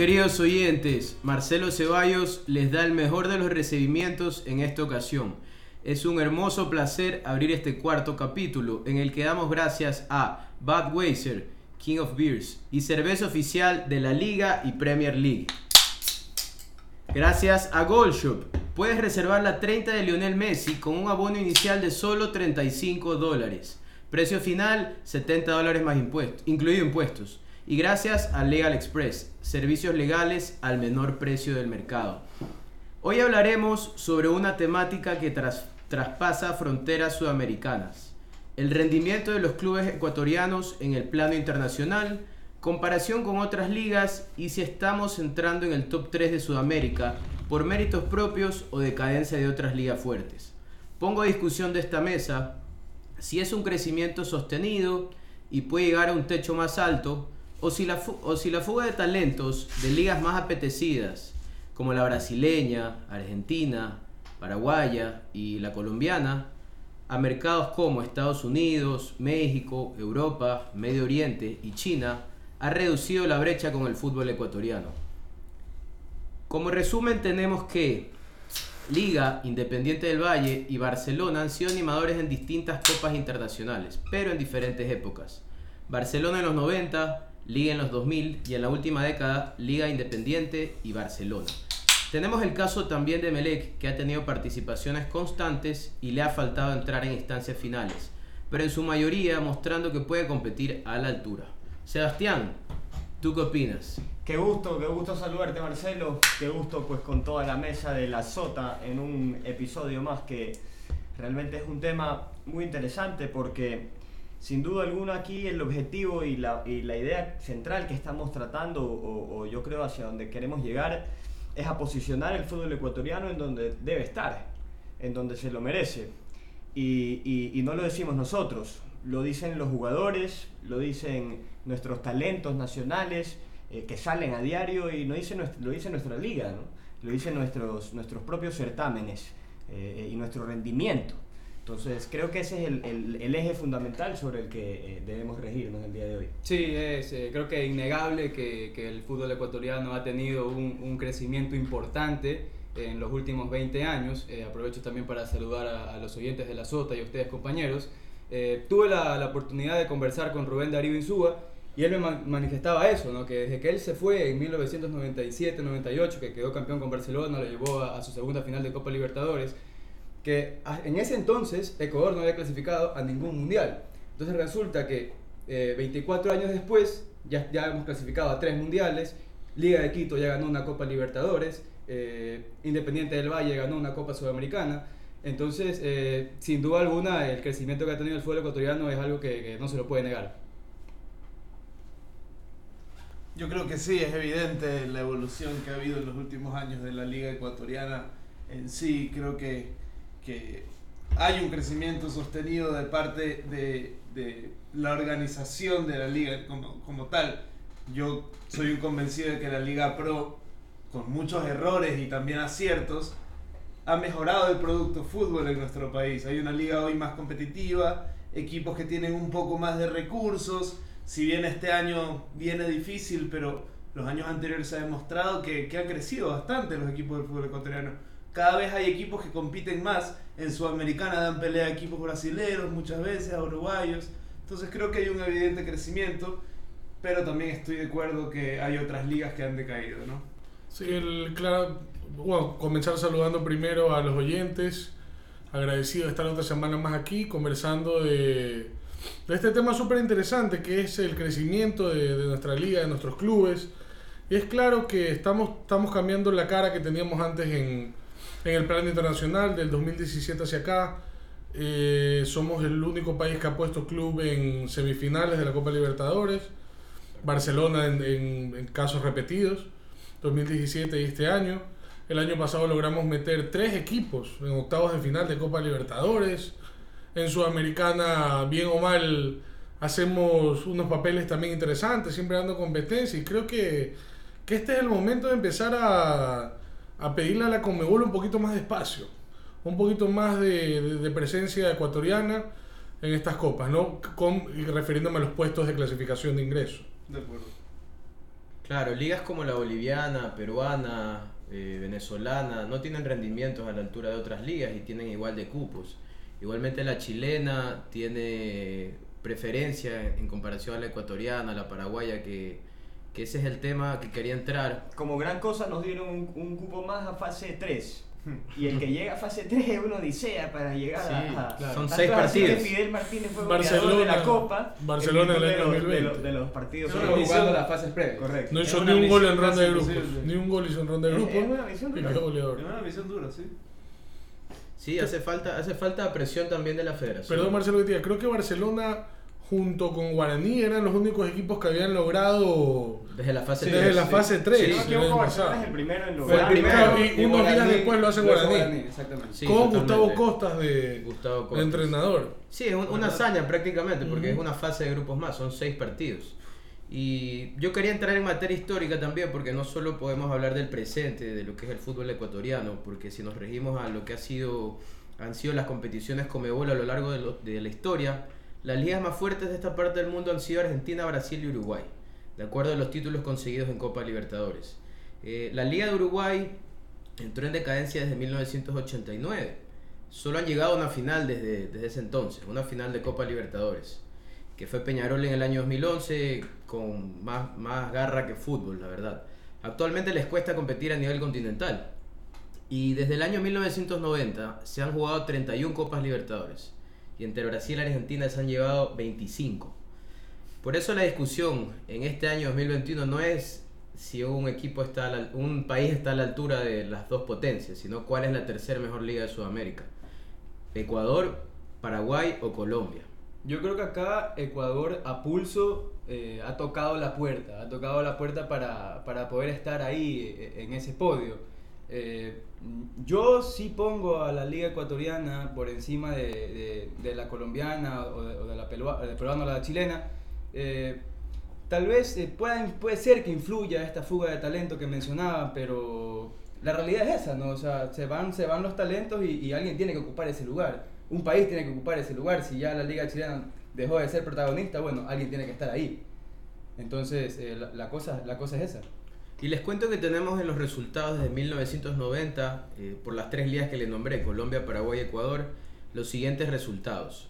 Queridos oyentes, Marcelo Ceballos les da el mejor de los recibimientos en esta ocasión. Es un hermoso placer abrir este cuarto capítulo en el que damos gracias a Budweiser, King of Beers y cerveza oficial de la Liga y Premier League. Gracias a Gold Shop, puedes reservar la 30 de Lionel Messi con un abono inicial de solo 35 dólares. Precio final 70 dólares más impuestos, incluido impuestos. Y gracias a Legal Express, servicios legales al menor precio del mercado. Hoy hablaremos sobre una temática que traspasa fronteras sudamericanas. El rendimiento de los clubes ecuatorianos en el plano internacional, comparación con otras ligas y si estamos entrando en el top 3 de Sudamérica por méritos propios o decadencia de otras ligas fuertes. Pongo a discusión de esta mesa si es un crecimiento sostenido y puede llegar a un techo más alto o si, la fuga de talentos de ligas más apetecidas, como la brasileña, argentina, paraguaya y la colombiana, a mercados como Estados Unidos, México, Europa, Medio Oriente y China, ha reducido la brecha con el fútbol ecuatoriano. Como resumen tenemos que Liga, Independiente del Valle y Barcelona han sido animadores en distintas copas internacionales, pero en diferentes épocas. Barcelona en los 90, Liga en los 2000 y en la última década Liga Independiente y Barcelona. Tenemos el caso también de Melec, que ha tenido participaciones constantes y le ha faltado entrar en instancias finales, pero en su mayoría mostrando que puede competir a la altura. Sebastián, ¿tú qué opinas? Qué gusto, qué gusto saludarte Marcelo, qué gusto pues con toda la mesa de la Sota en un episodio más que realmente es un tema muy interesante porque sin duda alguna aquí el objetivo y la, y la idea central que estamos tratando, o, yo creo hacia donde queremos llegar, es a posicionar el fútbol ecuatoriano en donde debe estar, en donde se lo merece. Y, y, no lo decimos nosotros, lo dicen los jugadores, lo dicen nuestros talentos nacionales eh, que salen a diario y lo dice, lo dice nuestra liga, ¿no? lo dicen nuestros, nuestros propios certámenes eh, y nuestro rendimiento. Entonces, creo que ese es el, el, eje fundamental sobre el que eh, debemos regirnos el día de hoy. Sí, es, eh, creo que es innegable que, que, el fútbol ecuatoriano ha tenido un, un, crecimiento importante en los últimos 20 años. Eh, aprovecho también para saludar a, los oyentes de la SOTA y a ustedes, compañeros. tuve la, la, oportunidad de conversar con Rubén Darío Insúa y él me manifestaba eso, ¿no? que desde que él se fue en 1997-98, que quedó campeón con Barcelona, lo llevó a, a su segunda final de Copa Libertadores, que en ese entonces Ecuador no había clasificado a ningún mundial. Entonces resulta que 24 eh, años después ya, ya hemos clasificado a tres mundiales, Liga de Quito ya ganó una Copa Libertadores, eh, Independiente del Valle ganó una Copa Sudamericana. Entonces, eh, sin duda alguna, el crecimiento que ha tenido el fútbol ecuatoriano es algo que, que no se lo puede negar. Yo creo que sí, es evidente la evolución que ha habido en los últimos años de la Liga Ecuatoriana en sí. Creo que que hay un crecimiento sostenido de parte de, de la organización de la liga como, como, tal. Yo soy un convencido de que la Liga Pro, con muchos errores y también aciertos, ha mejorado el producto fútbol en nuestro país. Hay una liga hoy más competitiva, equipos que tienen un poco más de recursos. Si bien este año viene difícil, pero los años anteriores se ha demostrado que, que han crecido bastante los equipos del fútbol ecuatoriano cada vez hay equipos que compiten más. En Sudamericana dan pelea a equipos brasileños muchas veces, a uruguayos. Entonces creo que hay un evidente crecimiento, pero también estoy de acuerdo que hay otras ligas que han decaído, ¿no? Sí, el, claro, bueno, comenzar saludando primero a los oyentes, agradecido de estar otra semana más aquí conversando de, de este tema súper interesante que es el crecimiento de, de, nuestra liga, de nuestros clubes. Y es claro que estamos, estamos cambiando la cara que teníamos antes en, en el plano internacional del 2017 hacia acá. Eh, somos el único país que ha puesto club en semifinales de la Copa Libertadores. Barcelona en, en, casos repetidos, 2017 y este año. El año pasado logramos meter tres equipos en octavos de final de Copa Libertadores. En Sudamericana, bien o mal, hacemos unos papeles también interesantes, siempre dando competencia. Y creo que, que este es el momento de empezar a, a pedirle a la Conmebol un poquito más de espacio, un poquito más de, presencia ecuatoriana en estas copas, ¿no? Con, refiriéndome a los puestos de clasificación de ingreso. De acuerdo. Claro, ligas como la boliviana, peruana, eh, venezolana, no tienen rendimientos a la altura de otras ligas y tienen igual de cupos. Igualmente la chilena tiene preferencia en comparación a la ecuatoriana, la paraguaya, que, que ese es el tema que quería entrar. Como gran cosa nos dieron un, un cupo más a fase 3. Y el que llega a fase 3 es una odisea para llegar Sí, a, a- claro. Son seis que partidos. Fidel Martínez fue Barcelona- goleador de la Copa. Barcelona el en el de, los, de, 2020. los, de los partidos. Solo jugando las fases previas. Correcto. No hizo ni un gol en ronda de grupos. Ni un gol hizo en ronda de Es- grupos. es una misión Y dura. Es una misión dura, sí. Sí, hace falta, hace falta presión también de la federación. Perdón, Marcelo, que te diga, creo que Barcelona junto con Guaraní eran los únicos equipos que habían logrado Desde la fase desde tres, la fase 3. Sí, Si no me equivoco, el año Barcelona pasado. es el primero en Fue el primero. y unos días después lo hace Guaraní. Exactamente. Sí, con. Gustavo Costas de, Gustavo Costas. entrenador. Sí, es un- una hazaña prácticamente, porque es una fase de grupos más, son seis partidos. Y yo quería entrar en materia histórica también, porque no solo podemos hablar del presente, de lo que es el fútbol ecuatoriano, porque si nos regimos a lo que ha sido, han sido las competiciones Comebol a lo largo de, lo- de la historia, las ligas más fuertes de esta parte del mundo han sido Argentina, Brasil y Uruguay, de acuerdo a los títulos conseguidos en Copa Libertadores. Eh, la Liga de Uruguay entró en decadencia desde 1989. Solo han llegado a una final desde, desde ese entonces, una final de Copa Libertadores, que fue Peñarol en el año 2011 con más, más garra que fútbol, la verdad. Actualmente les cuesta competir a nivel continental. Y desde el año 1990 se han jugado 31 Copas Libertadores. Y entre Brasil y Argentina se han llevado 25. Por eso la discusión en este año 2021 no es si un equipo está un país está a la altura de las dos potencias, sino cuál es la tercera mejor liga de Sudamérica. Ecuador, Paraguay o Colombia. Yo creo que acá Ecuador a pulso eh, ha tocado la puerta, ha tocado la puerta para, para poder estar ahí eh, en ese podio. Eh, yo sí pongo a la liga ecuatoriana por encima de, de- de la colombiana o de, o de la peruana o la chilena. Eh, tal vez eh, pueda- puede ser que influya esta fuga de talento que mencionaba, pero la realidad es esa, ¿no? O sea, se van, se van los talentos y, y alguien tiene que ocupar ese lugar. Un país tiene que ocupar ese lugar. Si ya la liga chilena dejó de ser protagonista, bueno, alguien tiene que estar ahí. Entonces, eh, la, la cosa, la cosa es esa. Y les cuento que tenemos en los resultados desde 1990, eh, por las tres ligas que le nombré, Colombia, Paraguay y Ecuador, los siguientes resultados.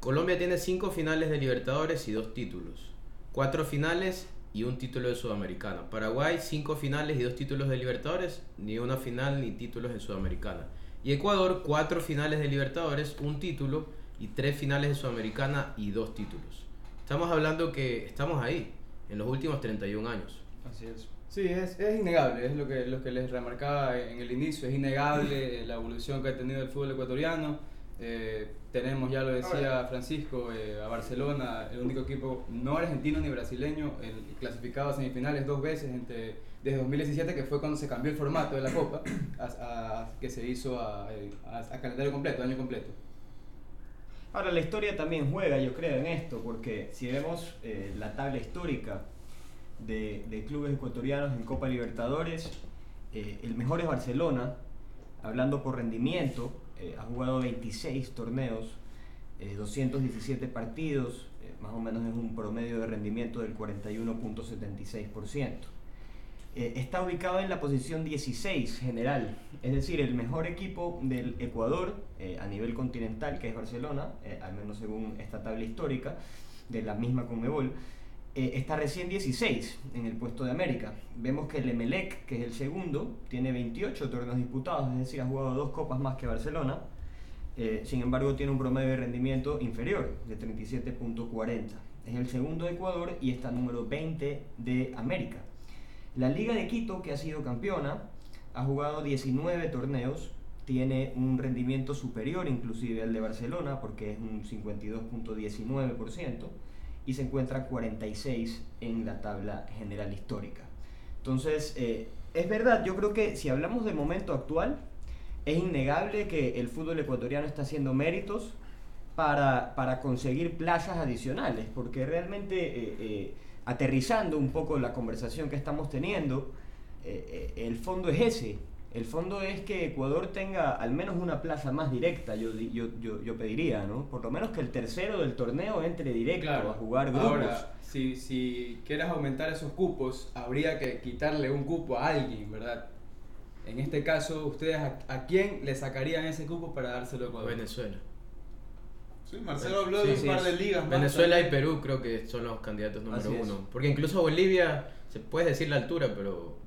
Colombia tiene cinco finales de Libertadores y dos títulos. Cuatro finales y un título de Sudamericana. Paraguay, cinco finales y dos títulos de Libertadores, ni una final ni títulos en Sudamericana. Y Ecuador, cuatro finales de Libertadores, un título y tres finales de Sudamericana y dos títulos. Estamos hablando que estamos ahí, en los últimos 31 años. Así es. Sí, es, es innegable, es lo que, lo que les remarcaba en el inicio, es innegable la evolución que ha tenido el fútbol ecuatoriano. Eh, tenemos, ya lo decía Francisco, eh, a Barcelona, el único equipo no argentino ni brasileño, el clasificado a semifinales dos veces entre, desde 2017, que fue cuando se cambió el formato de la Copa, a, a- que se hizo a, a- a calendario completo, año completo. Ahora, la historia también juega, yo creo, en esto, porque si vemos eh, la tabla histórica de, clubes ecuatorianos en Copa Libertadores, eh, el mejor es Barcelona, hablando por rendimiento, eh, ha jugado 26 torneos, eh, 217 partidos, eh, más o menos es un promedio de rendimiento del 41.76%. Eh, está ubicado en la posición 16 general, es decir, el mejor equipo del Ecuador a nivel continental, que es Barcelona, al menos según esta tabla histórica de la misma Conmebol, eh, está recién 16 en el puesto de América. Vemos que el Emelec, que es el segundo, tiene 28 torneos disputados, es decir, ha jugado dos copas más que Barcelona. Eh, sin embargo, tiene un promedio de rendimiento inferior, de 37.40. Es el segundo de Ecuador y está número 20 de América. La Liga de Quito, que ha sido campeona, ha jugado 19 torneos, tiene un rendimiento superior inclusive al de Barcelona, porque es un 52.19%, y se encuentra 46 en la tabla general histórica. Entonces, eh, es verdad, yo creo que si hablamos del momento actual, es innegable que el fútbol ecuatoriano está haciendo méritos para, para conseguir plazas adicionales, porque realmente eh, eh, aterrizando un poco la conversación que estamos teniendo, eh, eh, el fondo es ese. El fondo es que Ecuador tenga al menos una plaza más directa, yo, di- yo, yo, yo pediría, ¿no? Por lo menos que el tercero del torneo entre directo a jugar grupos. Ahora, si, si quieres aumentar esos cupos, habría que quitarle un cupo a alguien, ¿verdad? En este caso, ¿ustedes a, a quién le sacarían ese cupo para dárselo a Ecuador? Venezuela. Sí, Marcelo habló Sí, de un sí. par de ligas más Venezuela y. Perú creo que son los candidatos número Así es. uno. Porque incluso Bolivia, se puede decir la altura, pero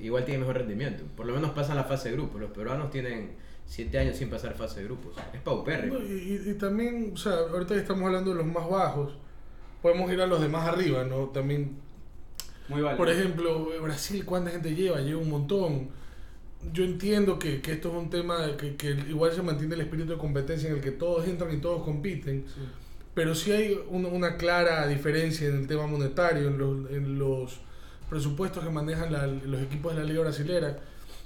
igual tiene mejor rendimiento. Por lo menos pasan la fase de grupos. Los peruanos tienen siete años sin pasar fase de grupos. Es paupérrimo. No, y, y- y también, o sea, ahorita que estamos hablando de los más bajos, podemos ir a los de más arriba, ¿no? También, Muy válido. por ejemplo, Brasil, ¿cuánta gente lleva? Lleva un montón. Yo entiendo que, que esto es un tema que, que igual se mantiene el espíritu de competencia en el que todos entran y todos compiten, pero sí hay un- una clara diferencia en el tema monetario, en los, en los presupuestos que manejan la- los equipos de la Liga Brasilera.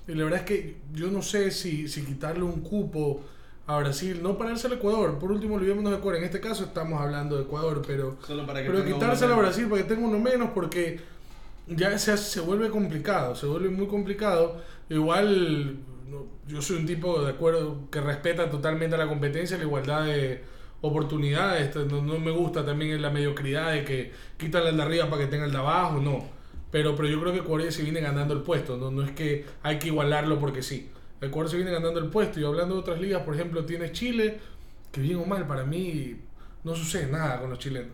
Y la verdad es que yo no sé si, si quitarle un cupo a Brasil, no para darse al Ecuador, por último olvidémonos de Ecuador, en este caso estamos hablando de Ecuador, pero, Solo para que pero quitárselo a Brasil para que tenga uno menos porque ya se, se vuelve complicado, se vuelve muy complicado. Igual no, yo soy un tipo de acuerdo que respeta totalmente la competencia, la igualdad de oportunidades, no, no me gusta también la mediocridad de que quítale al de arriba para que tenga el de abajo, no. Pero, pero yo creo que Ecuador ya se viene ganando el puesto, no, no es que hay que igualarlo porque sí. Ecuador se viene ganando el puesto y hablando de otras ligas, por ejemplo, tienes Chile, que bien o mal, para mí no sucede nada con los chilenos.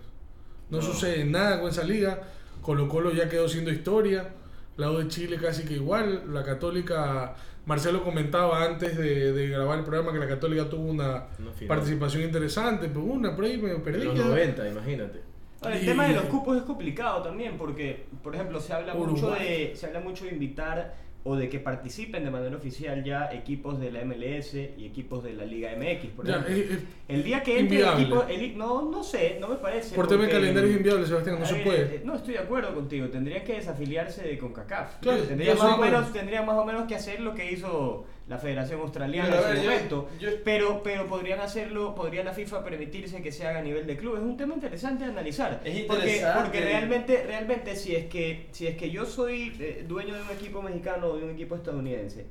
No, No. sucede nada con esa liga. Colo Colo ya quedó siendo historia. La U de Chile casi que igual. La Católica, Marcelo comentaba antes de, de grabar el programa que la Católica tuvo una participación interesante, pero una por ahí medio En perdida. los 90, imagínate. Ahora, el tema de los cupos es complicado también porque, por ejemplo, se habla mucho de se habla mucho de invitar o de que participen de manera oficial ya equipos de la MLS y equipos de la Liga MX, por Ya, ejemplo. es- es- el día que entre inviable. equipo, el- no, no sé, no me parece. por tema de calendario es inviable, Sebastián, no se puede. eh, No estoy de acuerdo contigo. Tendrían que desafiliarse de CONCACAF. Claro, tendrían, más o menos, tendrían más o menos que hacer lo que hizo la Federación Australiana Pero, en ver, su momento. yo- pero, pero podrían hacerlo, podría la FIFA permitirse que se haga a nivel de club. Es un tema interesante de analizar. Es Porque, interesante. porque realmente, realmente si es que, si es que yo soy eh, dueño de un equipo mexicano o de un equipo estadounidense,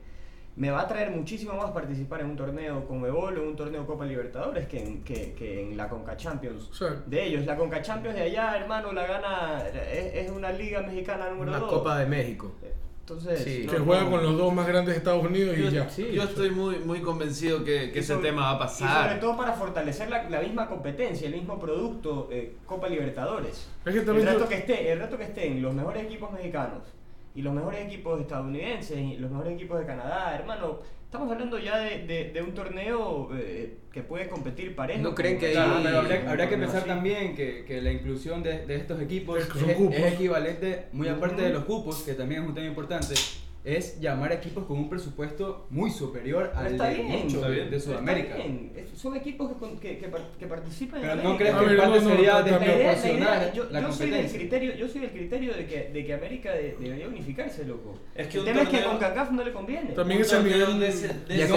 me va a traer muchísimo más participar en un torneo Conmebol o en un torneo Copa Libertadores que en, que, que en la Conca Champions de ellos. La Conca Champions de allá, hermano, la gana, es, es una liga mexicana número Una 2. Copa de México. Entonces, Sí. no- que juega no- con los dos más grandes de Estados Unidos y Yo, ya. Sí, yo estoy muy, muy convencido que, que ese sobre- tema va a Y sobre pasar. todo para fortalecer la, la misma competencia, el mismo producto, eh, Copa Libertadores. Es que El reto yo- que esté, el reto que estén los mejores equipos mexicanos y los mejores equipos estadounidenses y los mejores equipos de Canadá, hermano, estamos hablando ya de, de- de un torneo eh, que puede competir parejo. ¿No creen que Claro, pero habría, habría que pensar así. también que, que la inclusión de, de estos equipos Es equivalente, muy aparte de los cupos, que también es un tema importante, es llamar a equipos con un presupuesto muy superior Pero al está de bien, muchos está de, bien. de Pero Sudamérica. está bien, es- Son equipos que, con- que, que par- que participan Pero en ¿no crees que en parte no, sería desproporcional yo, la yo soy del criterio, yo soy del criterio de que, de que América de- debería unificarse, loco. Es que el un tema es que con CACAF no le conviene. También es el nivel- de ese- de Y a a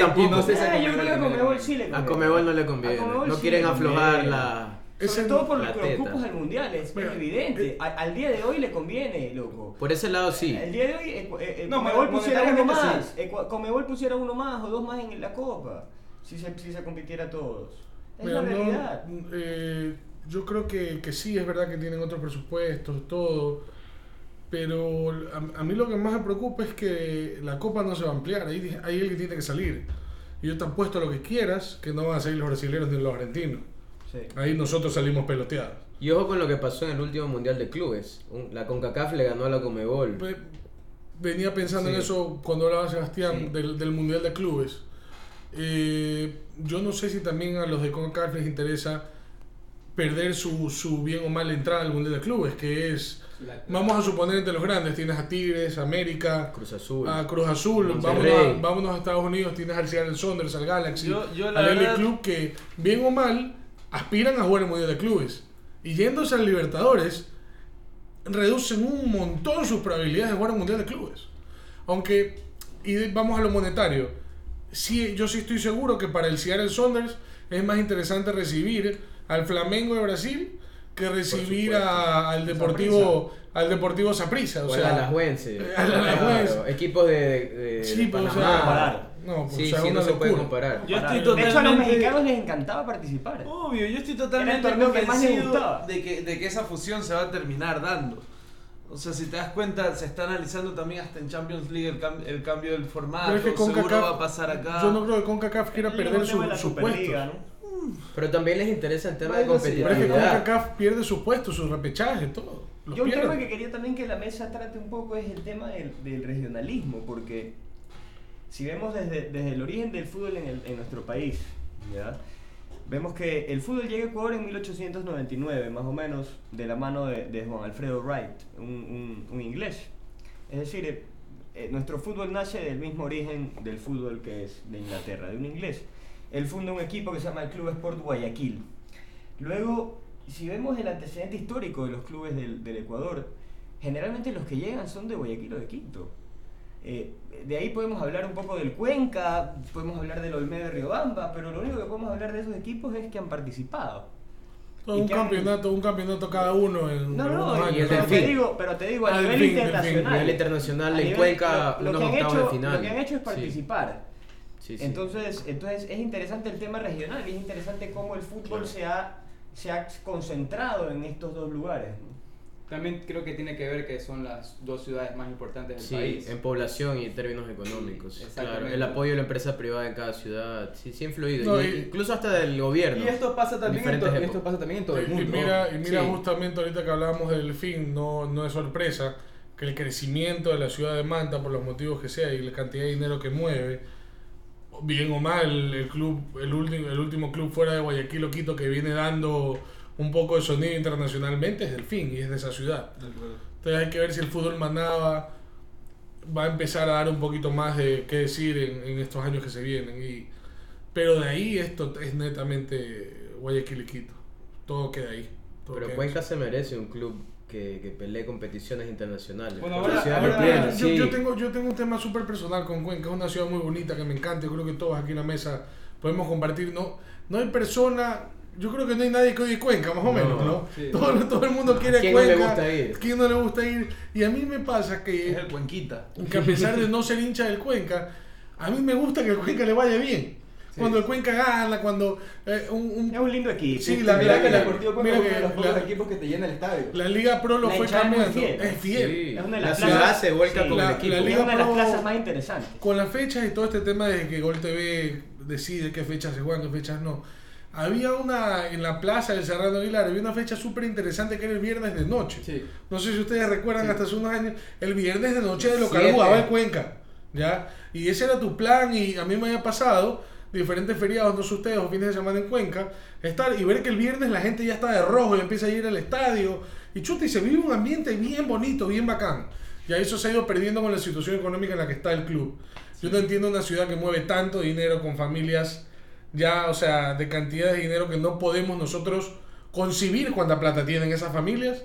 tampoco, y no sé si a yo Conmebol creo que a. Conmebol no le conviene. No quieren aflojar la... Es Sobre todo por teta. cupos del mundial, es, Mira, es evidente. eh, A- al día de hoy le conviene, loco. Por ese lado sí. El día de hoy, eh, eh, eh, No, Conmebol pusiera uno más. eh, Cu- Conmebol pusiera uno más o dos más en la Copa. Si se, si se compitiera todos. Es Mira, la no, realidad. eh, yo creo que, que sí, es verdad que tienen otros presupuestos, todo. Pero a, a mí lo que más me preocupa es que la copa no se va a ampliar. Ahí, ahí el que tiene que salir. Y yo te apuesto lo que quieras que no van a salir los brasileños ni los argentinos. Sí. Ahí nosotros salimos peloteados. Y ojo con lo que pasó en el último Mundial de Clubes. La CONCACAF le ganó a la Conmebol. Ve- Venía pensando en Sí. eso cuando hablaba Sebastián Sí. del, del Mundial de Clubes. Eh, yo no sé si también a los de CONCACAF les interesa perder su, su bien o mal entrada al Mundial de Clubes, que es, La- vamos a suponer entre los grandes, tienes a Tigres, América, Cruz Azul. a Cruz Azul, vámonos a, vámonos a Estados Unidos, tienes al Seattle Saunders, al Galaxy, Yo- yo la al verdad- Club, que bien o mal aspiran a jugar el Mundial de Clubes. Y yéndose al Libertadores, reducen un montón sus probabilidades de jugar el Mundial de Clubes. Aunque, y vamos a lo monetario, sí, yo sí estoy seguro que para el Seattle Saunders es más interesante recibir al Flamengo de Brasil que recibir a- al Deportivo al Deportivo Saprissa. O O al sea, Alajuense. al Alajuense. Claro, equipos de, de, Sí, de pues, o sea. No, pues, Sí, o sea, sí, no se puede comparar. Yo estoy de hecho, a los totalmente- mexicanos les encantaba participar. Obvio, yo estoy totalmente que convencido gustaba. de que, de que esa fusión se va a terminar dando. O sea, si te das cuenta, se está analizando también hasta en Champions League el, cam- el cambio del formato. Pero es que seguro CONCACAF- va a pasar acá. Yo no creo que CONCACAF quiera El perder su, de Superliga, puestos. ¿no? Pero también les interesa el tema de Bueno, sí. Pero es que competitividad. CONCACAF pierde sus puestos, sus repechajes, todo. Los Yo un pierde. tema que quería también que la mesa trate un poco es el tema del, del regionalismo, porque si vemos desde, desde el origen del fútbol en, el- en nuestro país, ¿ya? vemos que el fútbol llega a Ecuador en 1899, más o menos, de la mano de, de Juan Alfredo Wright, un, un- un inglés. Es decir, eh, eh, nuestro fútbol nace del mismo origen del fútbol que es de Inglaterra, de un inglés. Él funda un equipo que se llama el Club Sport Guayaquil. Luego, si vemos el antecedente histórico de los clubes del, del Ecuador, generalmente los que llegan son de Guayaquil o de Quito. Eh, de ahí podemos hablar un poco del Cuenca, podemos hablar del Olmedo de Riobamba, pero lo único que podemos hablar de esos equipos es que han participado. Todo ¿Y un qué han- campeonato, un campeonato cada uno en No, no, años. y el pero, Delfín. te digo, pero te digo, a Ah, nivel Delfín, Delfín, A internacional. nivel internacional, en Cuenca, lo, lo unos que han octavos hecho, de final. Lo que han hecho es Sí. participar. Sí, sí. Entonces, entonces es interesante el tema regional y es interesante cómo el fútbol Claro. se, ha, se ha concentrado en estos dos lugares. También creo que tiene que ver que son las dos ciudades más importantes del Sí, país. en población y en términos económicos. Sí, claro, el apoyo de la empresa privada en cada ciudad, sí, sí ha influido. No, y- y- incluso hasta del gobierno. Y esto pasa también en, to- esto pasa también en todo el Y- y mundo. mira, y mira Sí. justamente ahorita que hablábamos del fin, no, no es sorpresa que el crecimiento de la ciudad de Manta, por los motivos que sea y la cantidad de dinero que mueve, bien o mal, el club, el último, el último club fuera de Guayaquil o Quito que viene dando un poco de sonido internacionalmente es del fin y es de esa ciudad. Entonces hay que ver si el fútbol Manaba va a empezar a dar un poquito más de qué decir en, en estos años que se vienen. Y, pero de ahí esto es netamente Guayaquil y Quito. Todo queda ahí. todo Pero queda Cuenca ahí. se merece un club que, que pelee competiciones internacionales. Bueno, ahora- ahora- yo, sí. yo tengo, yo tengo un tema súper personal con Cuenca, es una ciudad muy bonita que me encanta, yo creo que todos aquí en la mesa podemos compartir, no, no hay persona, yo creo que no hay nadie que odie Cuenca, más o No, menos, ¿no? sí. Todo, todo el mundo quiere ¿A quién no Cuenca. le gusta ir? ¿Quién no le gusta ir? Y a mí me pasa que Es el Cuenquita. que a pesar de no ser hincha del Cuenca, a mí me gusta que el Cuenca le vaya bien. Sí. Cuando el Cuenca gana, cuando eh, un, un- Es un lindo equipo. Sí, la Mira verdad que el que- Deportivo Cuenca mira es uno de los pocos la- equipos que te llena el estadio. la Liga Pro lo La fue hinchada es cambiando. fiel. Es fiel. Sí. Es una de La las ciudad plazas- se vuelca sí, con la- el equipo. la Es Liga una de las Pro- plazas más interesantes. Con las fechas y todo este tema de que Gol TV decide qué fechas se juegan, qué fechas no. Había una en la plaza del Serrano Aguilar, había una fecha súper interesante que era el viernes de noche. Sí. No sé si ustedes recuerdan Sí. hasta hace unos años, el viernes de noche de local jugaba el Cuenca, ¿ya? Y ese era tu plan y a mí me había pasado diferentes feriados, no sé ustedes, o fines de semana en Cuenca, estar y ver que el viernes la gente ya está de rojo y empieza a ir al estadio y chuta y se vive un ambiente bien bonito, bien bacán. Ya eso se ha ido perdiendo con la situación económica en la que está el club. Yo no entiendo una ciudad que mueve tanto dinero con familias ya, o sea, de cantidad de dinero que no podemos nosotros concebir cuánta plata tienen esas familias.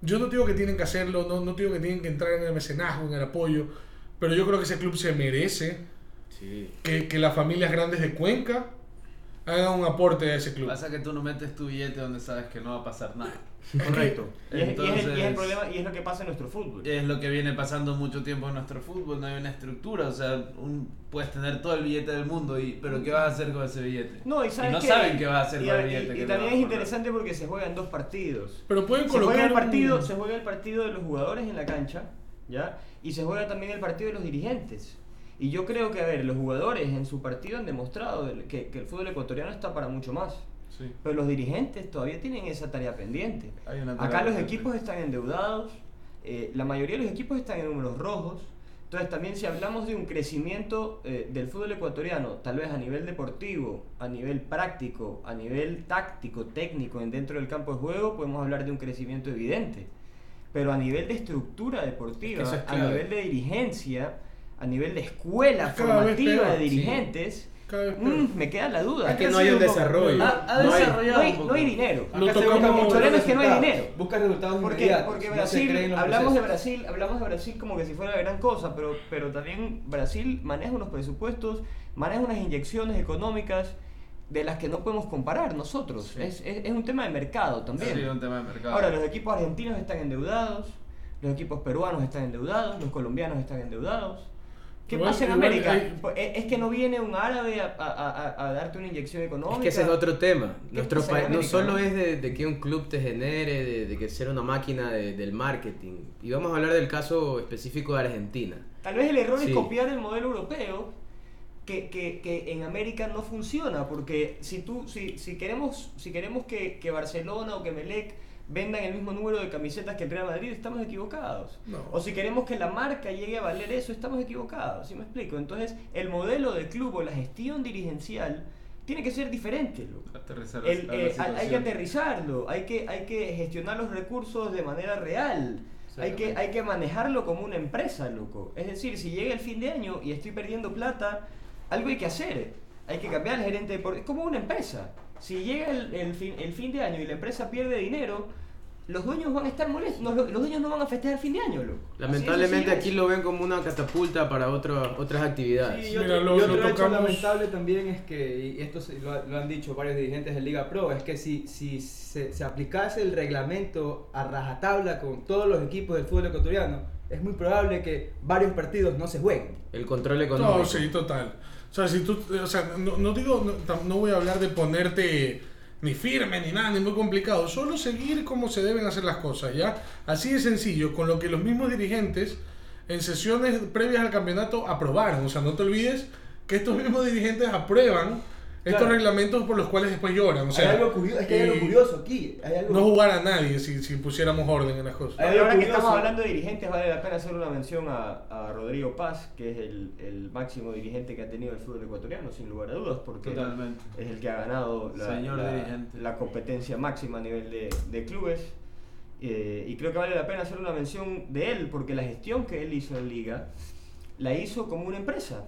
Yo no digo que tienen que hacerlo, no, no digo que tienen que entrar en el mecenazgo, en el apoyo, pero yo creo que ese club se merece Sí. que, que las familias grandes de Cuenca hagan un aporte a ese club. Pasa que tú no metes tu billete donde sabes que no va a pasar nada. Correcto. Y es, y es el, y es el problema y es lo que pasa en nuestro fútbol. Es lo que viene pasando mucho tiempo en nuestro fútbol, no hay una estructura, o sea, un- puedes tener todo el billete del mundo, y pero ¿qué vas a hacer con ese billete? No, y, sabes no qué? saben qué va a hacer y, con el y- billete. y que también es interesante porque se juegan dos partidos. Pero pueden Se colocar juega, el un- partido, se juega el partido de los jugadores en la cancha, ¿ya? Y se juega también el partido de los dirigentes. Y yo creo que, a ver, los jugadores en su partido han demostrado que, que el fútbol ecuatoriano está para mucho más. Sí. Pero los dirigentes todavía tienen esa tarea pendiente. Una Acá tarea los pendiente. equipos están endeudados, eh, la mayoría de los equipos están en números rojos. Entonces también si hablamos de un crecimiento eh, del fútbol ecuatoriano, tal vez a nivel deportivo, a nivel práctico, a nivel táctico, técnico en dentro del campo de juego, podemos hablar de un crecimiento evidente. Pero a nivel de estructura deportiva, Es que es a nivel de dirigencia, a nivel de escuela Es cada formativa peor, de sí. dirigentes, Cada vez peor. mm, me queda la duda. Es que Ha no hay un desarrollo. Ha, ha No hay- desarrollado No hay, no hay dinero. Buscan el problema es que no hay resultados. dinero. Busca resultados Porque, porque no Brasil, los hablamos de. Brasil, hablamos de Brasil como que si fuera la gran cosa, pero, pero también Brasil maneja unos presupuestos, maneja unas inyecciones económicas de las que no podemos comparar nosotros. Es, es, es un tema de mercado también. Sí, un tema de mercado. Ahora, los equipos argentinos están endeudados, los equipos peruanos están endeudados, los colombianos están endeudados. ¿Qué Igual- pasa en igual América? hay- Pues, Es es que no viene un árabe a, a- a- a darte una inyección económica. Es que ese es otro tema. ¿Qué Nuestro país no solo es de, de que un club te genere, de, de que ser una máquina de- del marketing. Y vamos a hablar del caso específico de Argentina. Tal vez el error Sí. es copiar el modelo europeo que, que- que en América no funciona, porque si tú, si, si queremos, si queremos que, que Barcelona o que Melec vendan el mismo número de camisetas que el Real Madrid, estamos equivocados. No. O si queremos que la marca llegue a valer eso, estamos equivocados, ¿sí me explico? Entonces, el modelo de club o la gestión dirigencial tiene que ser diferente. loco. Aterrizar El- a la eh, hay- que aterrizarlo, hay que, hay que gestionar los recursos de manera real. Hay que, hay que manejarlo como una empresa, loco. Es decir, si llega el fin de año y estoy perdiendo plata, algo hay que hacer. Hay que cambiar al gerente de Es como una empresa. Si llega el, el fin, el fin de año y la empresa pierde dinero, los dueños van a estar molestos. No, los, los dueños no van a festejar el fin de año, loco. Lamentablemente aquí es. lo ven como una catapulta para otro- otras actividades. Sí, y Mira, otro, lo- y lo otro hecho tocamos- lamentable también es que, y esto se- lo, lo han dicho varios dirigentes de Liga Pro, es que si, si se, se aplicase el reglamento a rajatabla con todos los equipos del fútbol ecuatoriano, es muy probable que varios partidos no se jueguen. El control económico. No, sí, total. O sea, si tú, o sea, no, no digo, no, no voy a hablar de ponerte ni firme ni nada, ni muy complicado, solo seguir como se deben hacer las cosas, ¿ya? Así de sencillo, con lo que los mismos dirigentes en sesiones previas al campeonato aprobaron, o sea, no te olvides que estos mismos dirigentes aprueban estos Claro. reglamentos por los cuales después lloran, o sea, hay algo curioso, es que hay algo curioso aquí. Hay algo, no jugar a nadie si, si pusiéramos orden en las cosas. Hay Ahora que estamos hablando de dirigentes, vale la pena hacer una mención a, a Rodrigo Paz, que es el, el máximo dirigente que ha tenido el fútbol ecuatoriano, sin lugar a dudas, porque Totalmente. es el que ha ganado la, Señor la- dirigente. la competencia máxima a nivel de, de clubes. Eh, y creo que vale la pena hacer una mención de él, porque la gestión que él hizo en Liga la hizo como una empresa.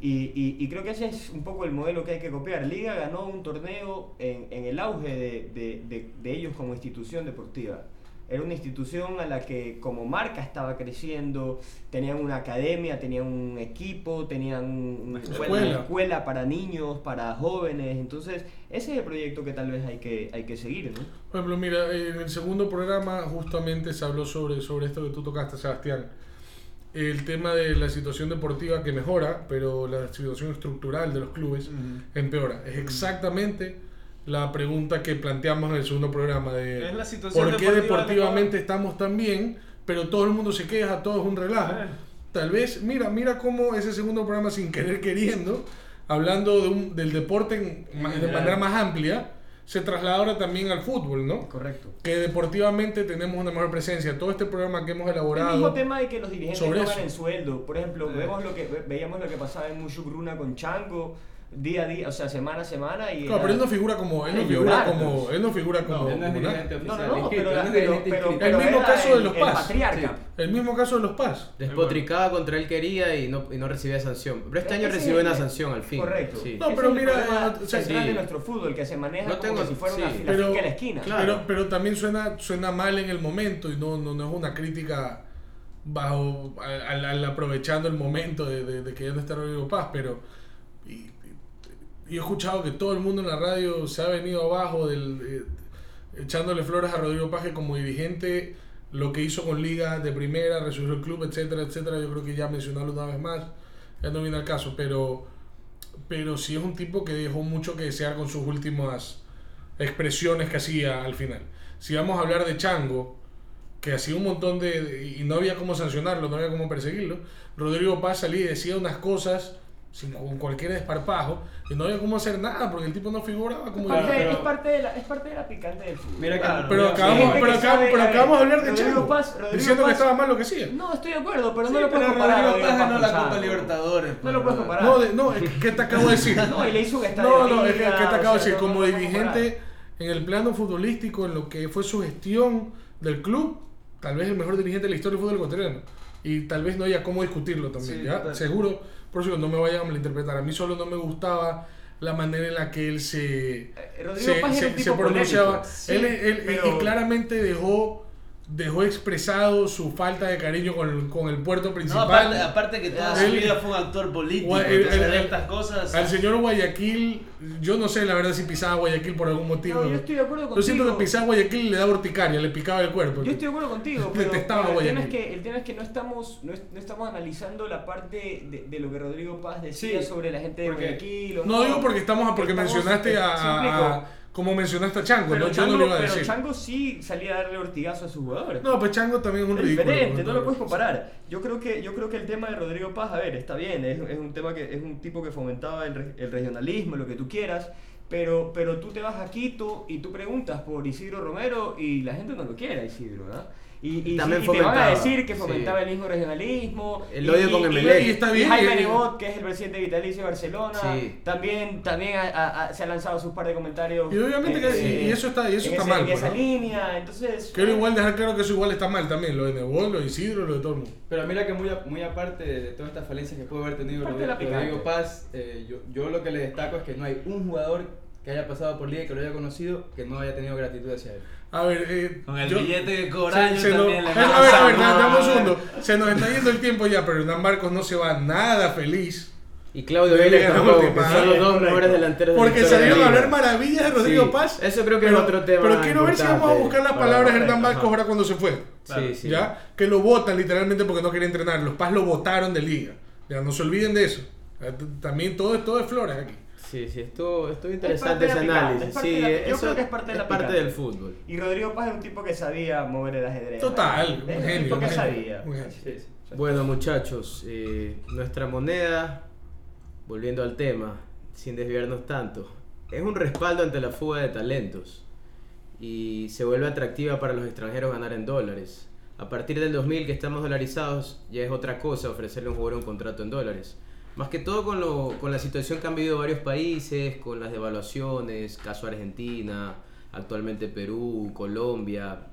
Y, y- y creo que ese es un poco el modelo que hay que copiar. Liga ganó un torneo en, en el auge de, de- de- de ellos como institución deportiva. Era una institución a la que como marca estaba creciendo, tenían una academia, tenían un equipo, tenían un- Una una escuela. escuela para niños, para jóvenes. Entonces, ese es el proyecto que tal vez hay que, hay que seguir, ¿no? Por ejemplo, mira, en el segundo programa justamente se habló sobre, sobre esto que tú tocaste, Sebastián. El tema de la situación deportiva que mejora, pero la situación estructural de los clubes Ujú. empeora. Es exactamente la pregunta que planteamos en el segundo programa de Es la por qué deportiva deportivamente estamos tan bien, pero todo el mundo se queja, todo es un relajo. Eh. Tal vez, mira, mira cómo ese segundo programa sin querer queriendo, hablando de un, del deporte en- de manera más amplia, se traslada ahora también al fútbol, ¿no? Correcto. Que deportivamente tenemos una mejor presencia. Todo este programa que hemos El mismo elaborado. tema de que los dirigentes sobre no ganen sueldo. Por ejemplo, vemos lo que, ve- veíamos lo que pasaba en Mushugruna con Chango, día a día, o sea, semana a semana. Y Claro, era- pero él no figura como, él no figura como, pues. él no figura como, él no es dirigente No, oficial. no, no, pero, él no pero, El mismo caso de los el Paz. patriarca. El mismo caso de los PAS. Despotricaba contra él quería y no, y no recibía sanción. Pero este año recibió una sanción al fin. Correcto. Sí. No, pero es el mira, eh, o sea, de nuestro fútbol, que se maneja como si fuera una, la Pero- finca de la esquina. claro. Pero, pero también suena, suena mal en el momento y no, no, no es una crítica bajo al, al- al aprovechando el momento de, de- de que ya no está Rodrigo Paz, pero y, y- he escuchado que todo el mundo en la radio se ha venido abajo del eh, echándole flores a Rodrigo Paz que como dirigente lo que hizo con Liga de Primera, resurgió el club, etcétera, etcétera, yo creo que ya mencionarlo una vez más, ya no viene al caso, pero pero sí es un tipo que dejó mucho que desear con sus últimas expresiones que hacía al final. Si vamos a hablar de Chango, que hacía un montón de- y no había cómo sancionarlo, no había cómo perseguirlo, Rodrigo Paz salía y decía unas cosas sin, con cualquier desparpajo y no había cómo hacer nada porque el tipo no figuraba como Es parte, dirigente. es, parte de la, es parte de la picante del fútbol. Mira que- Claro, Pero Hay acabamos, pero que acabamos, pero acabamos de hablar de Rodrigo Chango, Paz- diciendo que estaba mal lo que hacía. No, estoy de acuerdo, pero Sí, no lo puedes pero comparar. Rodrigo Paz ganó la Copa. Libertadores. No lo puedes pues, comparar. No, de- no, es que- ¿qué te acabo de decir? No, y le hizo un estadio No, no, es que, liga, que te acabo de decir, no- como dirigente en el plano futbolístico, en lo que fue su gestión del club, tal vez el mejor dirigente de la historia del fútbol ecuatoriano. Y tal vez no haya cómo discutirlo también, Sí, ¿ya? total. Seguro, por eso no me vayan a malinterpretar. A mí solo no me gustaba la manera en la que él se, Eh, Rodrigo se, Paz pronunciaba. Sí, él, él- pero- y claramente dejó dejó expresado su falta de cariño con, con el puerto No, principal. aparte, aparte que toda su vida fue un actor político. El- el- el- estas cosas. Al señor Guayaquil, yo no sé la verdad si pisaba Guayaquil por algún motivo. No, yo estoy de acuerdo Yo siento que contigo. pisaba Guayaquil le daba urticaria, le picaba el cuerpo. Yo estoy de acuerdo contigo, pero, Detestaba pero el, tema es Guayaquil. que, el tema es que no estamos, no, es- no estamos analizando la parte de, de lo que Rodrigo Paz decía Sí, sobre la gente de porque- Guayaquil. o No digo porque estamos porque Estamos- mencionaste a, ¿sí me explico? a- como mencionaste a Chango, Pero, ¿no? yo Chango, no lo iba a pero decir. Chango sí salía a darle ortigazo a sus jugadores. No, pues Chango también es un es ridículo. diferente, no lo puedes comparar. Yo creo que yo creo que el tema de Rodrigo Paz, a ver, está bien, es, es un tema que es un tipo que fomentaba el, el regionalismo, lo que tú quieras, pero pero tú te vas a Quito y tú preguntas por Isidro Romero y la gente no lo quiere Isidro, ¿verdad? Y, y, También sí, y te van a decir que sí. fomentaba el mismo regionalismo. El y- odio y- con y- Emelec. Y está y bien, Jaime Nebot, que es el presidente vitalicio de Barcelona, Sí. también, también ha- se ha lanzado sus par de comentarios. Y obviamente que- eh, y- eso está- y eso está ese- mal, En pues, esa ¿no? línea, entonces. Quiero eh, igual dejar claro que eso igual está mal también, lo de Nebol, lo de Isidro, lo de todo el mundo. Pero mira que muy, a- muy aparte de todas estas falencias que puede haber tenido Rodrigo. Paz, eh, yo, yo lo que le destaco es que no hay un jugador que haya pasado por liga y que lo haya conocido que no haya tenido gratitud hacia él. A ver, eh, Con el yo- billete que se- cobra años se nos- le a ver, a ver, a ver, saludos. dame un segundo. Se nos está yendo el tiempo ya, pero Hernán Marcos no se va nada feliz. Y Claudio Vélez tampoco, que son los dos mejores delanteros de Porque de salieron a hablar maravillas de Rodrigo Sí, Paz. eso creo que es otro tema Pero quiero ver si vamos a buscar las palabras de Hernán Marcos ahora cuando se fue. Sí, sí. ¿Ya? Que lo votan literalmente porque no quería entrenar. Los Paz lo votaron de liga. Ya, no se olviden de eso. También todo es, todo es flores aquí. Sí, sí, estuvo, estuvo parte interesante de ese análisis. es parte Sí, la- yo eso creo que es parte de la picante. del fútbol. Y Rodrigo Paz es un tipo que sabía mover el ajedrez. Total, Es un un genio, tipo que genio, sabía. Sí, sí. Bueno, muchachos, eh, nuestra moneda, volviendo al tema, sin desviarnos tanto, es un respaldo ante la fuga de talentos y se vuelve atractiva para los extranjeros ganar en dólares. A partir del 2000 que estamos dolarizados, ya es otra cosa ofrecerle a un jugador un contrato en dólares. Más que todo con, lo, con la situación que han vivido varios países, con las devaluaciones, caso Argentina, actualmente Perú, Colombia,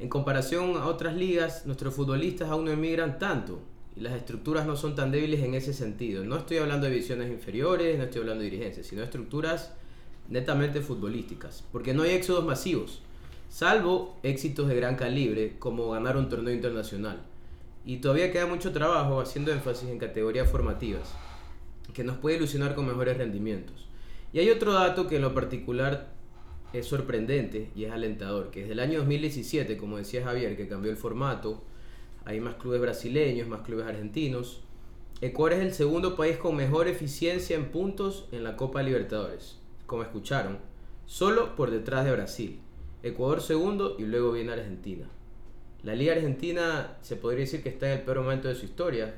en comparación a otras ligas, nuestros futbolistas aún no emigran tanto y las estructuras no son tan débiles en ese sentido. No estoy hablando de divisiones inferiores, no estoy hablando de dirigencias, sino estructuras netamente futbolísticas, porque no hay éxodos masivos, salvo éxitos de gran calibre como ganar un torneo internacional. Y todavía queda mucho trabajo haciendo énfasis en categorías formativas, que nos puede ilusionar con mejores rendimientos. Y hay otro dato que en lo particular es sorprendente y es alentador, que desde el año 2017, como decía Javier, que cambió el formato, hay más clubes brasileños, más clubes argentinos. Ecuador es el segundo país con mejor eficiencia en puntos en la Copa Libertadores, como escucharon, solo por detrás de Brasil. Ecuador segundo y luego viene Argentina. La Liga Argentina se podría decir que está en el peor momento de su historia,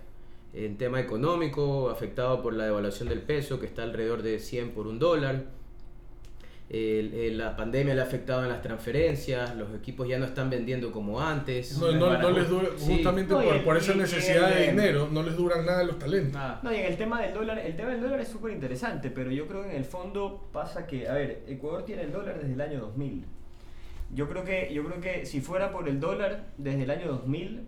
en tema económico, afectado por la devaluación del peso, que está alrededor de 100 por un dólar. El- el- la pandemia le ha afectado en las transferencias, los equipos ya no están vendiendo como antes. No, no- no les dura, Sí. justamente No, por, el- por esa necesidad de dinero, no les duran nada los talentos. Nada. No, y en el tema del dólar, el tema del dólar es súper interesante, pero yo creo que en el fondo pasa que, a ver, Ecuador tiene el dólar desde el año 2000. Yo creo que, yo creo que si fuera por el dólar desde el año 2000,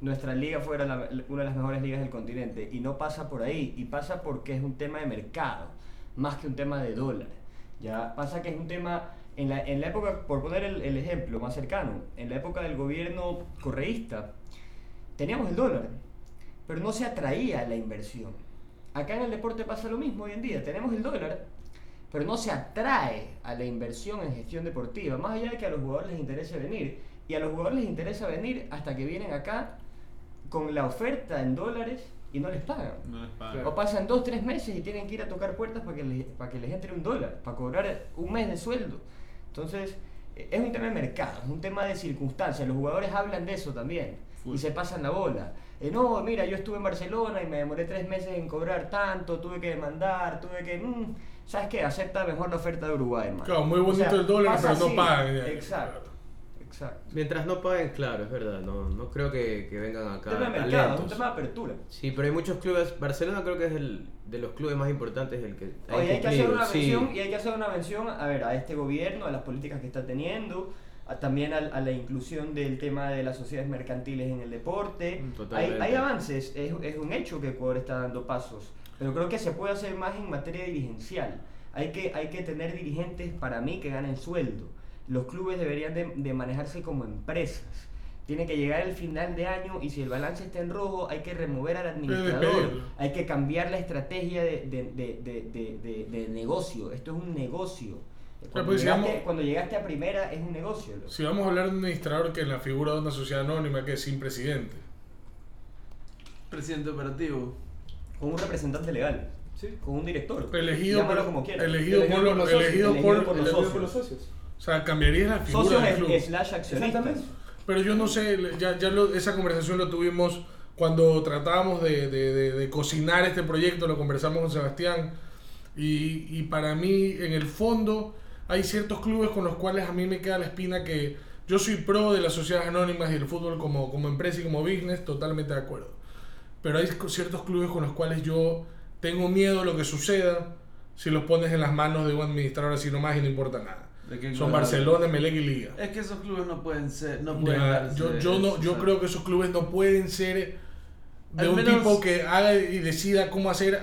nuestra liga fuera la- una de las mejores ligas del continente. Y no pasa por ahí, y pasa porque es un tema de mercado, más que un tema de dólar. Ya pasa que es un tema, en la, en la época, por poner el, el ejemplo más cercano, en la época del gobierno correísta, teníamos el dólar, pero no se atraía la inversión. Acá en el deporte pasa lo mismo hoy en día, tenemos el dólar, pero no se atrae a la inversión en gestión deportiva, más allá de que a los jugadores les interese venir. Y a los jugadores les interesa venir hasta que vienen acá con la oferta en dólares y no les pagan. No les pagan. O pasan dos, tres meses y tienen que ir a tocar puertas para que les, para que les entre un dólar, para cobrar un mes de sueldo. Entonces, es un tema de mercado, es un tema de circunstancias. Los jugadores hablan de eso también y se pasan la bola. Eh, no, mira, yo estuve en Barcelona y me demoré tres meses en cobrar tanto, tuve que demandar, tuve que... mm, ¿Sabes qué? Acepta mejor la oferta de Uruguay, hermano. Claro, muy bonito el dólar, pero no pagan. Exacto, exacto. Mientras no paguen, claro, es verdad, no, no creo que, que vengan acá Un tema de mercado, es un tema de apertura. Sí, pero hay muchos clubes, Barcelona creo que es el de los clubes más importantes el que ha Oye, hay que hacer incumplido, una sí. mención y hay que hacer una mención a ver a este gobierno, a las políticas que está teniendo, a- también a, a la inclusión del tema de las sociedades mercantiles en el deporte. Mm, Hay, totalmente. hay avances, es, es un hecho que Ecuador está dando pasos, pero creo que se puede hacer más en materia dirigencial. Hay que, hay que tener dirigentes para mí que ganen sueldo. los clubes deberían de, de manejarse como empresas. Tiene que llegar el final de año y si el balance está en rojo, hay que remover al administrador, hay que cambiar la estrategia de, de- de- de- de- de- de negocio. Esto es un negocio. Cuando, pues, llegaste, cuando llegaste a primera es un negocio. loco. Si vamos a hablar de un administrador que es la figura de una sociedad anónima que es sin presidente. Presidente operativo. Con un representante legal, Sí. con un director. Elegido Llámalo por, como quieras. elegido por, Elegido por los socios, elegido elegido por- por los Elegido socios. por los socios. o sea, cambiaría la figura Socios del club. es- slash accionistas. Pero yo no sé, ya, ya lo- esa conversación lo tuvimos cuando tratábamos de, de- de- de cocinar este proyecto, lo conversamos con Sebastián. Y, y para mí, en el fondo, hay ciertos clubes con los cuales a mí me queda la espina que yo soy pro de las sociedades anónimas y el fútbol como, como empresa y como business, totalmente de acuerdo. Pero hay ciertos clubes con los cuales yo tengo miedo a lo que suceda si los pones en las manos de un administrador así nomás y no importa nada. ¿De Son Barcelona, Melec y Liga. Es que esos clubes no pueden ser, no pueden Ya, yo, yo, no, yo creo que esos clubes no pueden ser de Al un menos- tipo que haga y decida cómo hacer.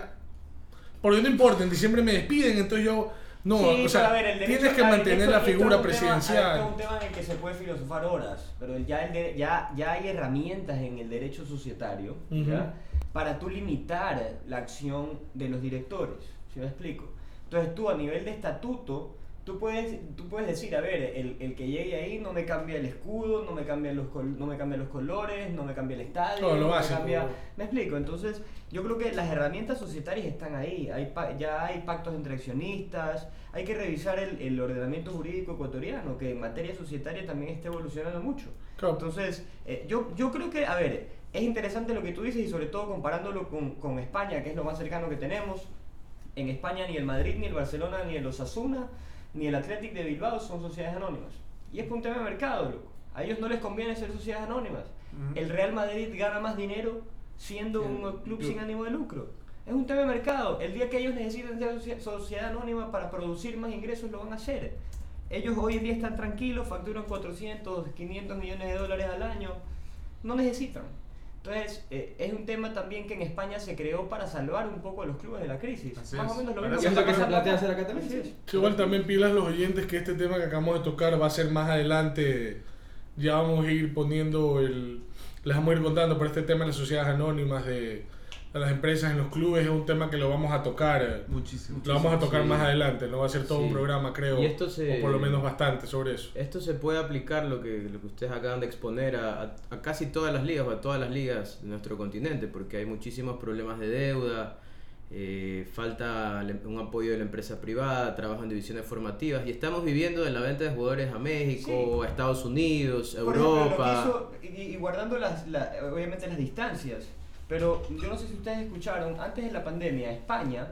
Porque no importa, en diciembre me despiden, entonces yo. No, Sí, o sea, a ver, el derecho- tienes que mantener la es figura tema- presidencial. esto es un tema en el que se puede filosofar horas, pero ya, el de- ya, ya hay herramientas en el derecho societario Ujú. ¿ya? para tú limitar la acción de los directores. ¿Sí me explico? Entonces tú a nivel de estatuto, tú puedes, tú puedes decir, a ver, el, el que llegue ahí no me cambia el escudo, no me cambia los, col- no me cambia los colores, no me cambia el estadio, Todo lo no me cambia... ¿Me explico? Entonces, yo creo que las herramientas societarias están ahí. Hay pa- ya hay pactos entre accionistas. Hay que revisar el, el ordenamiento jurídico ecuatoriano, que en materia societaria también está evolucionando mucho. Claro. Entonces, eh, yo, yo creo que, a ver, es interesante lo que tú dices y sobre todo comparándolo con, con España, que es lo más cercano que tenemos. En España ni el Madrid, ni el Barcelona, ni el Osasuna, ni el Athletic de Bilbao son sociedades anónimas. Y es por un tema de mercado, loco. A ellos no les conviene ser sociedades anónimas. El Real Madrid gana más dinero siendo un club sin ánimo de lucro. Es un tema de mercado. El día que ellos necesiten ser socie- sociedad anónima para producir más ingresos, lo van a hacer. Ellos hoy en día están tranquilos, facturan 400, 500 millones de dólares al año. No necesitan. Entonces, eh, es un tema también que en España se creó para salvar un poco a los clubes de la crisis. Así Más es. o menos lo mismo que se plantea hacer acá también, sí. igual también pilas los oyentes que este tema que acabamos de tocar va a ser más adelante. Ya vamos a ir poniendo el. Les vamos a ir contando, pero este tema de las sociedades anónimas, de, de las empresas en los clubes, es un tema que lo vamos a tocar. eh, Muchísimo. Lo vamos a tocar sí. más adelante, no va a ser todo Sí. un programa, creo. Y esto se- O por lo menos bastante sobre eso. Esto se puede aplicar, lo que, lo que ustedes acaban de exponer, a, a- a casi todas las ligas o a todas las ligas de nuestro continente, porque hay muchísimos problemas de deuda, eh, falta le- un apoyo de la empresa privada, trabajo en divisiones formativas, y estamos viviendo en la venta de jugadores a México, Sí. a Estados Unidos, Por ejemplo, lo que Europa. hizo- y, y guardando las, la- obviamente las distancias, pero yo no sé si ustedes escucharon, antes de la pandemia, España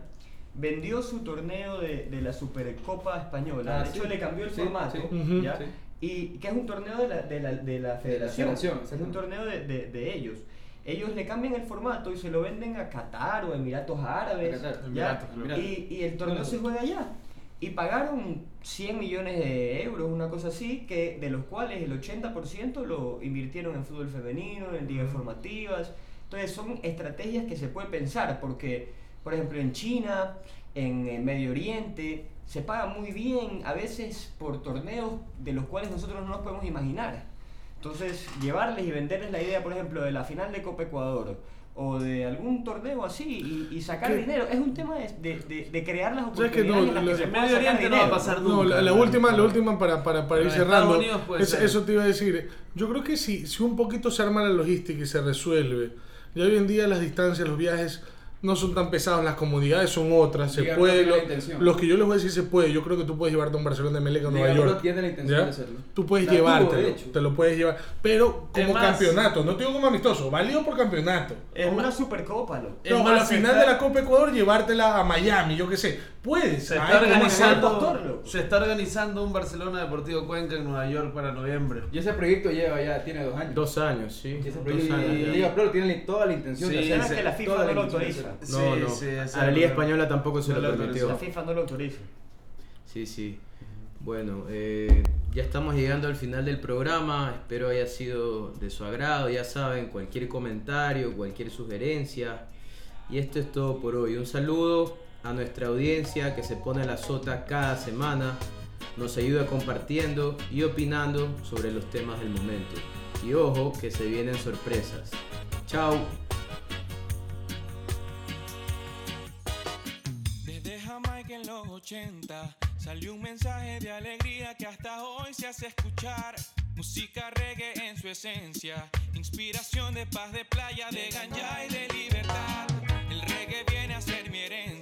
vendió su torneo de, de la Supercopa Española. Ah, de hecho, sí. le cambió el Sí, formato, sí. ¿ya? Y que es un torneo de la, de la, de la federación. federación, es un torneo de, ellos. Ellos le cambian el formato y se lo venden a Qatar o Emiratos Árabes. A Qatar, ¿ya? Emiratos, creo. Y, y el torneo se juega allá. Y pagaron 100 millones de euros, una cosa así, que de los cuales el 80% lo invirtieron en fútbol femenino, en ligas formativas. Entonces son estrategias que se puede pensar, porque, por ejemplo, en China, en eh, Medio Oriente, se paga muy bien, a veces por torneos de los cuales nosotros no nos podemos imaginar. Entonces, llevarles y venderles la idea, por ejemplo, de la final de Copa Ecuador o de algún torneo así y, y sacar ¿Qué? dinero, es un tema de, de- de- de crear las ¿Sabes que oportunidades no? en las que La- se En pueda Medio sacar Oriente no va a dinero. pasar No, nunca. la, la última, la última para, para, para ir cerrando. Puede Es- eso te iba a decir. Yo creo que si, si un poquito se arma la logística y se resuelve, ya hoy en día las distancias, los viajes no son tan pesados, las comodidades son otras, se Liga puede. lo- los que yo les voy a decir se puede. Yo creo que tú puedes llevarte a un Barcelona de Melec a Nueva York. tiene la intención ¿ya? de hacerlo. Tú puedes La tuvo, llevártelo, de hecho. te lo puedes llevar. Pero como campeonato, no te digo como amistoso, válido por campeonato. Es una supercopa, No, a la final está- de la Copa Ecuador llevártela a Miami, yo qué sé. Puedes. Se está, ¿cómo organizando? Pastor, se está organizando un Barcelona Deportivo Cuenca en Nueva York para noviembre. Y ese proyecto lleva ya, tiene dos años. Dos años, sí. Y ese Dos proyecto, años y ya. Liga Pro tiene toda la intención Sí, de es que la FIFA no lo autoriza. No, Sí, no. sí, a la Liga. Española tampoco se No lo lo permitió. La FIFA no lo autoriza. Sí, sí. Bueno, eh, ya estamos llegando al final del programa. Espero haya sido de su agrado. Ya saben, cualquier comentario, cualquier sugerencia. Y esto es todo por hoy. Un saludo a nuestra audiencia que se pone la sota cada semana. nos ayuda compartiendo y opinando sobre los temas del momento. Y ojo que se vienen sorpresas. Chao. 80 salió un mensaje de alegría que hasta hoy se hace escuchar. Música reggae en su esencia, inspiración de paz, de playa, de ganja y de libertad. El reggae viene a ser mi herencia